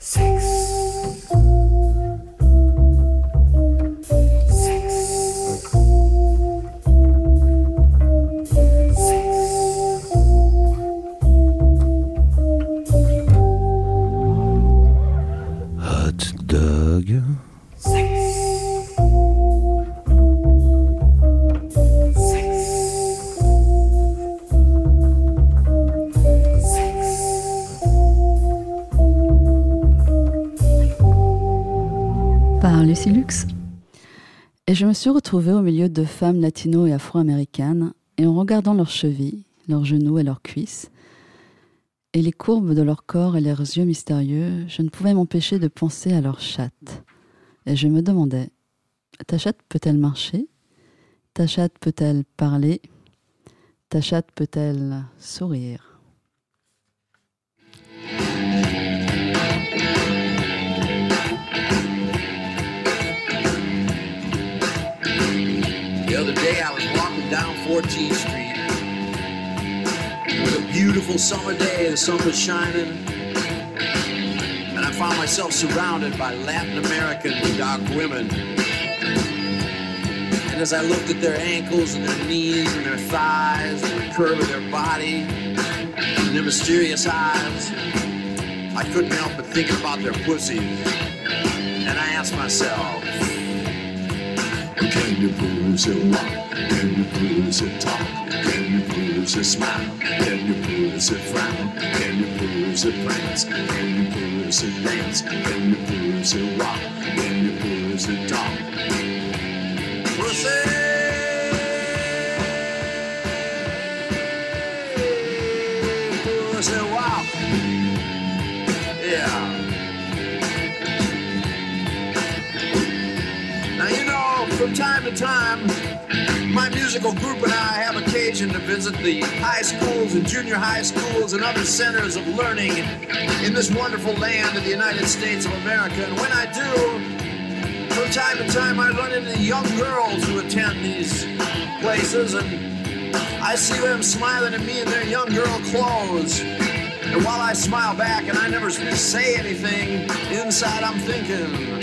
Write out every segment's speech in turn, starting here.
Six. Je me suis retrouvée au milieu de femmes latino et afro-américaines, et en regardant leurs chevilles, leurs genoux et leurs cuisses, et les courbes de leur corps et leurs yeux mystérieux, je ne pouvais m'empêcher de penser à leur chatte. Et je me demandais, ta chatte peut-elle marcher? Ta chatte peut-elle parler? Ta chatte peut-elle sourire? Beautiful summer day, the sun was shining. And I found myself surrounded by Latin American dark women. And as I looked at their ankles and their knees and their thighs and the curve of their body and their mysterious eyes, I couldn't help but think about their pussies. And I asked myself, can you please walk? Can you please talk? Can you please smile? Can you please frown? Can you please prance? Can you please dance? Can you please walk? Can you please talk? Pussy! Pussy walk! Yeah. From time to time, my musical group and I have occasion to visit the high schools and junior high schools and other centers of learning in this wonderful land of the United States of America. And when I do, from time to time, I run into young girls who attend these places, and I see them smiling at me in their young girl clothes. And while I smile back and I never say anything, inside I'm thinking,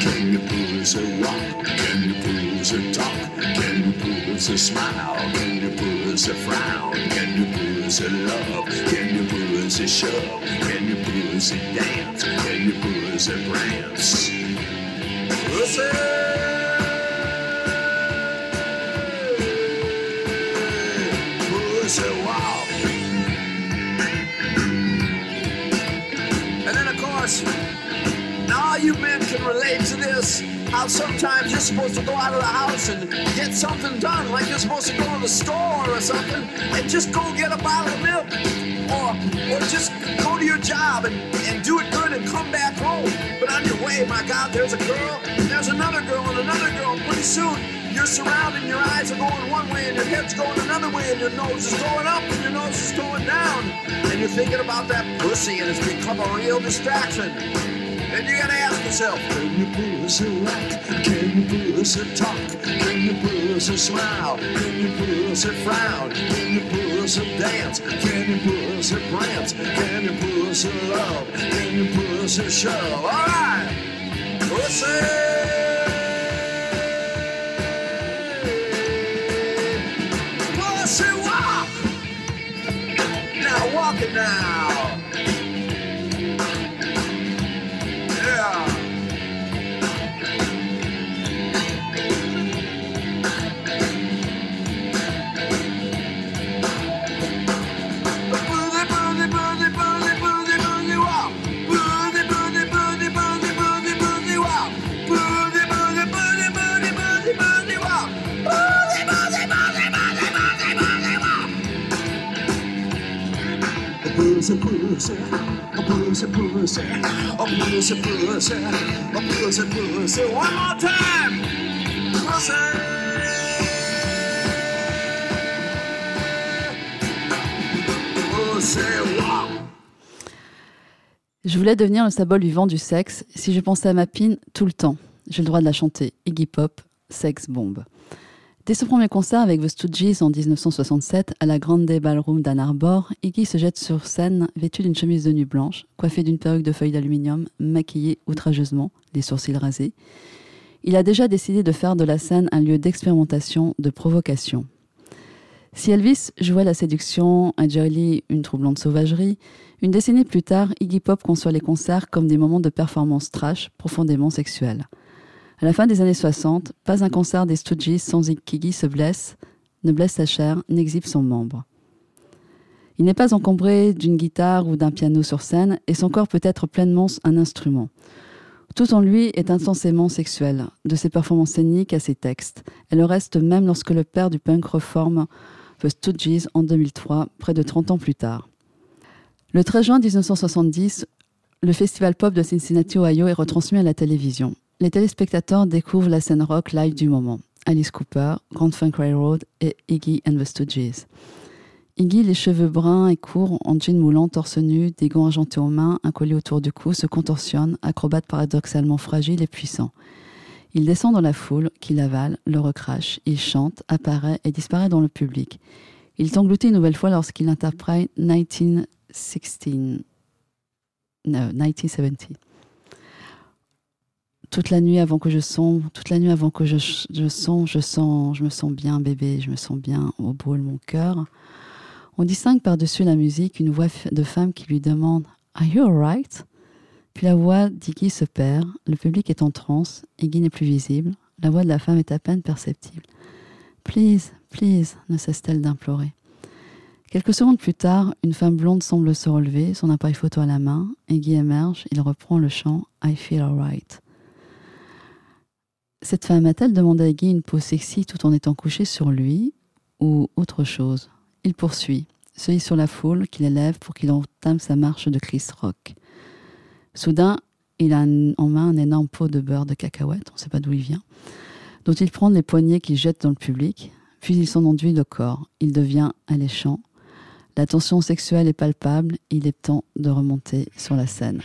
can you push a rock? Can you push a talk? Can you push a smile? Can you push a frown? Can you push a love? Can you push a shove? Can you push a dance? Can you push a prance? Push can relate to this. How sometimes you're supposed to go out of the house and get something done, like you're supposed to go to the store or something, and just go get a bottle of milk. Or, or just go to your job and, and do it good and come back home. But on your way, my God, there's a girl, and there's another girl, and another girl. Pretty soon, you're surrounded, your eyes are going one way, and your head's going another way, and your nose is going up, and your nose is going down. And you're thinking about that pussy, and it's become a real distraction. And you gotta ask yourself. Can you please laugh? Can you please talk? Can you please smile? Can you please frown? Can you please dance? Can you please prance? Can you please love? Can you please show? All right, pussy, pussy walk. Now walk it now. Je voulais devenir le symbole vivant du sexe. Si je pensais à ma pine tout le temps, j'ai le droit de la chanter. Iggy Pop, Sex Bomb. Dès ce premier concert avec The Stooges en 1967 à la Grande Ballroom d'Ann Arbor, Iggy se jette sur scène vêtu d'une chemise de nuit blanche, coiffé d'une perruque de feuilles d'aluminium, maquillé outrageusement, les sourcils rasés. Il a déjà décidé de faire de la scène un lieu d'expérimentation, de provocation. Si Elvis jouait la séduction, un Lee une troublante sauvagerie, une décennie plus tard, Iggy Pop conçoit les concerts comme des moments de performance trash profondément sexuels. À la fin des années 60, pas un concert des Stooges sans Iggy se blesse, ne blesse sa chair, n'exhibe son membre. Il n'est pas encombré d'une guitare ou d'un piano sur scène, et son corps peut être pleinement un instrument. Tout en lui est intensément sexuel, de ses performances scéniques à ses textes. Elle le reste même lorsque le père du punk reforme The Stooges en 2003, près de 30 ans plus tard. Le 13 juin 1970, le festival pop de Cincinnati, Ohio est retransmis à la télévision les téléspectateurs découvrent la scène rock live du moment. Alice Cooper, Grand Funk Railroad et Iggy and the Stooges. Iggy, les cheveux bruns et courts, en jean moulant, torse nu, des gants argentés aux mains, un collier autour du cou, se contorsionne, acrobate paradoxalement fragile et puissant. Il descend dans la foule, qui l'avale, le recrache, il chante, apparaît et disparaît dans le public. Il est englouti une nouvelle fois lorsqu'il interprète 1916. No, 1970 toute la nuit avant que je sombre, toute la nuit avant que je, je je sens, je me sens bien bébé, je me sens bien au bout de mon cœur. On distingue par-dessus la musique une voix de femme qui lui demande Are you alright? Puis la voix d'Iggy se perd, le public est en transe, Iggy n'est plus visible, la voix de la femme est à peine perceptible. Please, please, ne cesse-t-elle d'implorer. Quelques secondes plus tard, une femme blonde semble se relever, son appareil photo à la main. Iggy émerge, il reprend le chant I feel alright. Cette femme a-t-elle demandé à Guy une pose sexy tout en étant couchée sur lui ou autre chose? Il poursuit, se sur la foule qu'il élève pour qu'il entame sa marche de Chris Rock. Soudain, il a en main un énorme pot de beurre de cacahuète, on ne sait pas d'où il vient, dont il prend les poignées qu'il jette dans le public, puis il s'en enduit le corps. Il devient alléchant. La tension sexuelle est palpable, il est temps de remonter sur la scène.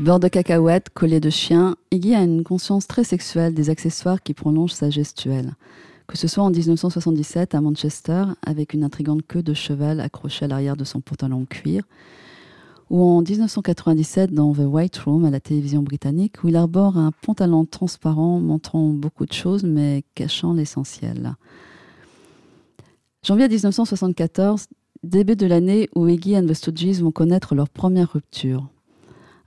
Beurre de cacahuète, collier de chien, Iggy a une conscience très sexuelle des accessoires qui prolongent sa gestuelle. Que ce soit en 1977 à Manchester, avec une intrigante queue de cheval accrochée à l'arrière de son pantalon cuir, ou en 1997 dans The White Room à la télévision britannique, où il arbore un pantalon transparent montrant beaucoup de choses mais cachant l'essentiel. Janvier 1974, début de l'année où Iggy and the Stooges vont connaître leur première rupture.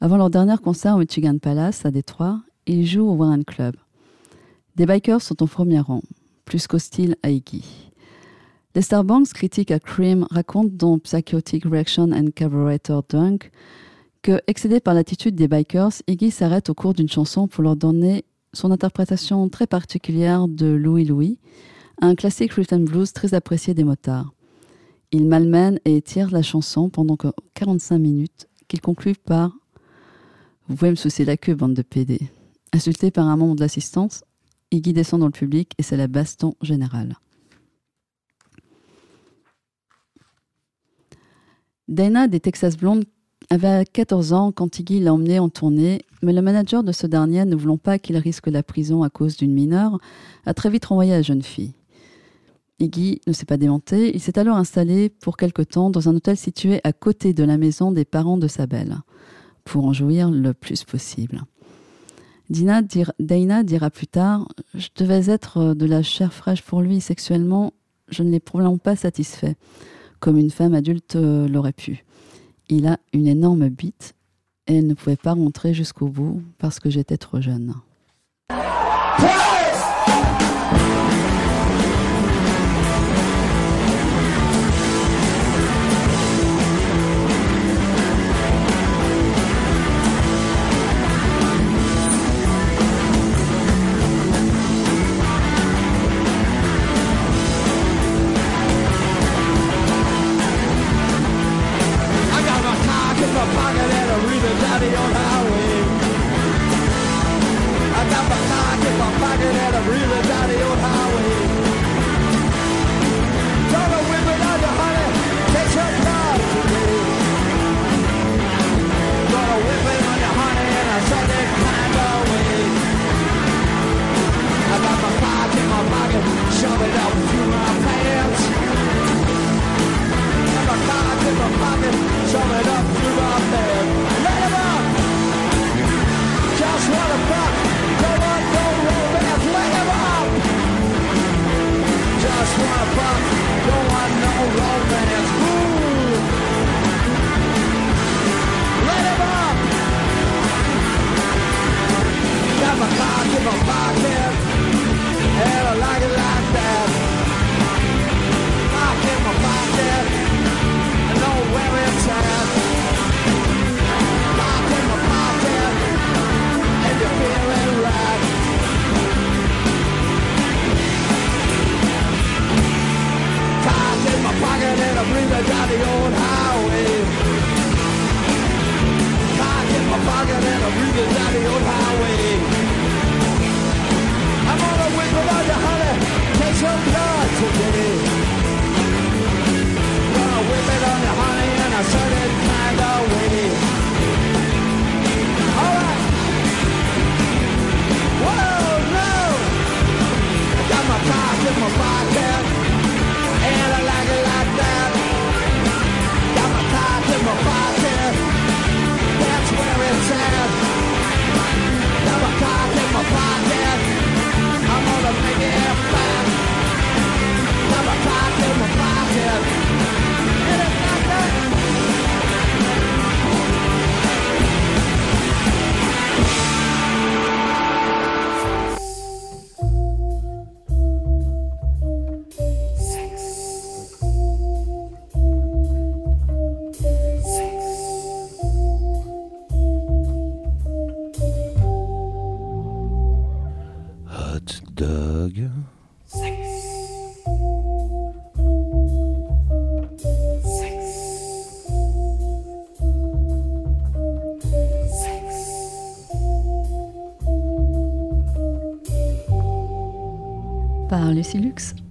Avant leur dernier concert au Michigan Palace à Détroit, ils jouent au Warren Club. Des bikers sont en premier rang, plus qu'hostiles à Iggy. Lester Banks, critique à Cream, raconte dans Psychotic Reaction and Carburetor Dunk que, excédé par l'attitude des bikers, Iggy s'arrête au cours d'une chanson pour leur donner son interprétation très particulière de Louis Louis, un classique rhythm blues très apprécié des motards. Il malmène et étire la chanson pendant 45 minutes, qu'il conclut par vous pouvez me soucier la queue, bande de PD. Insulté par un membre de l'assistance, Iggy descend dans le public et c'est la baston générale. Dana des Texas Blondes avait 14 ans quand Iggy l'a emmené en tournée, mais le manager de ce dernier, ne voulant pas qu'il risque la prison à cause d'une mineure, a très vite renvoyé la jeune fille. Iggy ne s'est pas démenté, il s'est alors installé pour quelque temps dans un hôtel situé à côté de la maison des parents de sa belle pour en jouir le plus possible. Dina dira plus tard Je devais être de la chair fraîche pour lui sexuellement, je ne l'ai probablement pas satisfait, comme une femme adulte euh, l'aurait pu. Il a une énorme bite et elle ne pouvait pas rentrer jusqu'au bout parce que j'étais trop jeune. Par Lucy Lux.